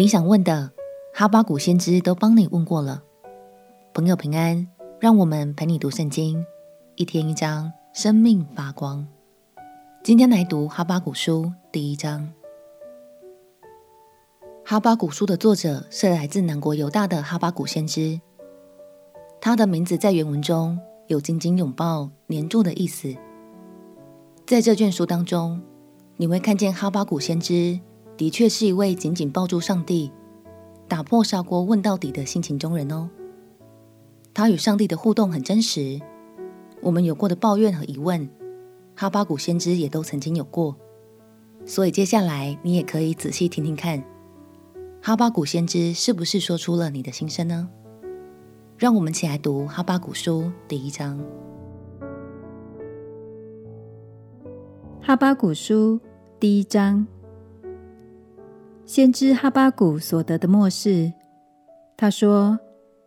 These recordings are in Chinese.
你想问的，哈巴谷先知都帮你问过了。朋友平安，让我们陪你读圣经，一天一章，生命发光。今天来读哈巴谷书第一章。哈巴谷书的作者是来自南国犹大的哈巴谷先知，他的名字在原文中有紧紧拥抱、黏住的意思。在这卷书当中，你会看见哈巴谷先知的确是一位紧紧抱住上帝、打破砂锅问到底的性情中人哦。他与上帝的互动很真实，我们有过的抱怨和疑问，哈巴谷先知也都曾经有过。所以接下来你也可以仔细听听看，哈巴谷先知是不是说出了你的心声呢？让我们起来读哈巴谷书第一章。哈巴谷书第一章，先知哈巴谷所得的默示。他说：“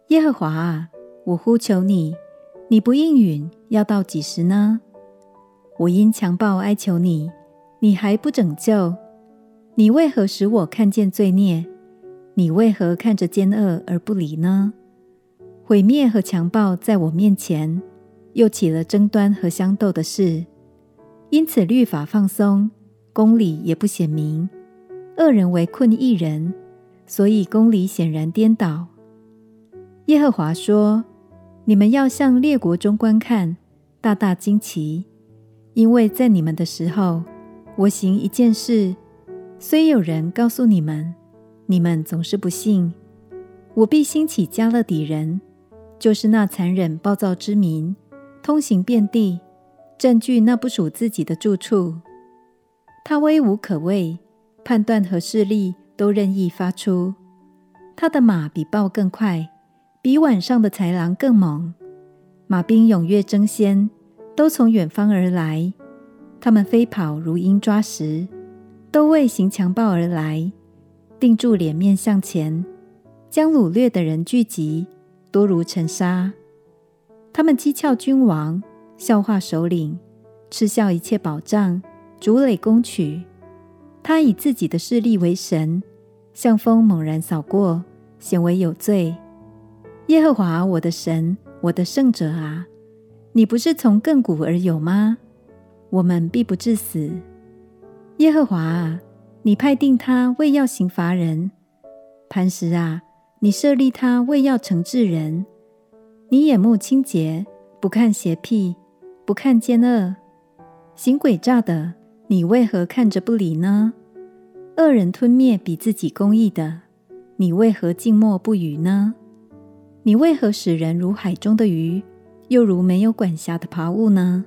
耶和华啊，我呼求你，你不应允，要到几时呢？我因强暴哀求你，你还不拯救。你为何使我看见罪孽？你为何看着奸恶而不理呢？毁灭和强暴在我面前，又起了争端和相斗的事。”因此，律法放松，公理也不显明。恶人围困一人，所以公理显然颠倒。耶和华说：“你们要向列国中观看，大大惊奇，因为在你们的时候，我行一件事，虽有人告诉你们，你们总是不信。我必兴起迦勒底人，就是那残忍暴躁之民，通行遍地。”占据那不属自己的住处，他威无可畏，判断和势力都任意发出。他的马比豹更快，比晚上的豺狼更猛。马兵踊跃争先，都从远方而来。他们飞跑如鹰抓食，都为行强暴而来。定住脸面向前，将掳掠的人聚集，多如尘沙。他们讥诮君王。笑话首领，嗤笑一切保障，逐垒攻取。他以自己的势力为神，像风猛然扫过，显为有罪。耶和华我的神，我的圣者啊，你不是从亘古而有吗？我们必不致死。耶和华啊，你派定他为要刑罚人；磐石啊，你设立他为要惩治人。你眼目清洁，不看邪僻。不看奸恶，行诡诈的，你为何看着不理呢？恶人吞灭比自己公义的，你为何静默不语呢？你为何使人如海中的鱼，又如没有管辖的爬物呢？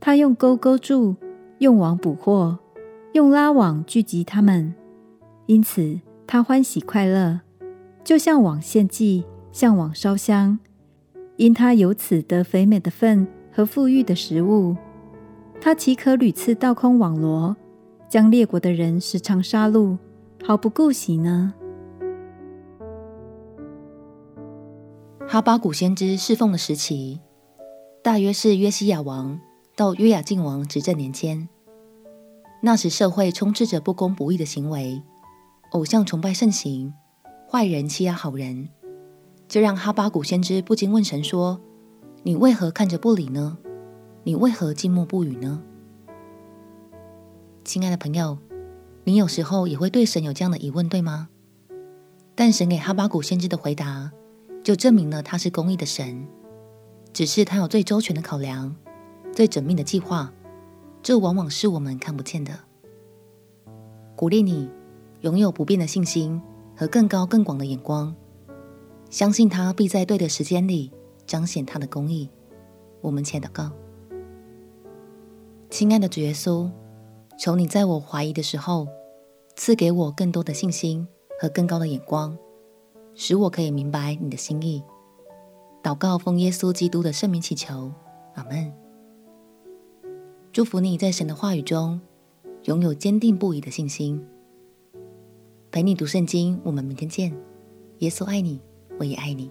他用钩勾住，用网捕获，用拉网聚集他们，因此他欢喜快乐，就像网献祭，像网烧香，因他由此得肥美的粪。和富裕的食物，他岂可屡次倒空网罗，将列国的人时常杀戮，毫不顾惜呢？哈巴谷先知侍奉的时期，大约是约西亚王到约雅敬王执政年间。那时社会充斥着不公不义的行为，偶像崇拜盛行，坏人欺压好人，这让哈巴谷先知不禁问神说。你为何看着不理呢？你为何静默不语呢？亲爱的朋友，你有时候也会对神有这样的疑问，对吗？但神给哈巴谷先知的回答，就证明了他是公义的神，只是他有最周全的考量，最缜密的计划，这往往是我们看不见的。鼓励你拥有不变的信心和更高更广的眼光，相信他必在对的时间里。彰显他的公义，我们且祷告。亲爱的主耶稣，求你在我怀疑的时候，赐给我更多的信心和更高的眼光，使我可以明白你的心意。祷告奉耶稣基督的圣名祈求，阿门。祝福你在神的话语中拥有坚定不移的信心。陪你读圣经，我们明天见。耶稣爱你，我也爱你。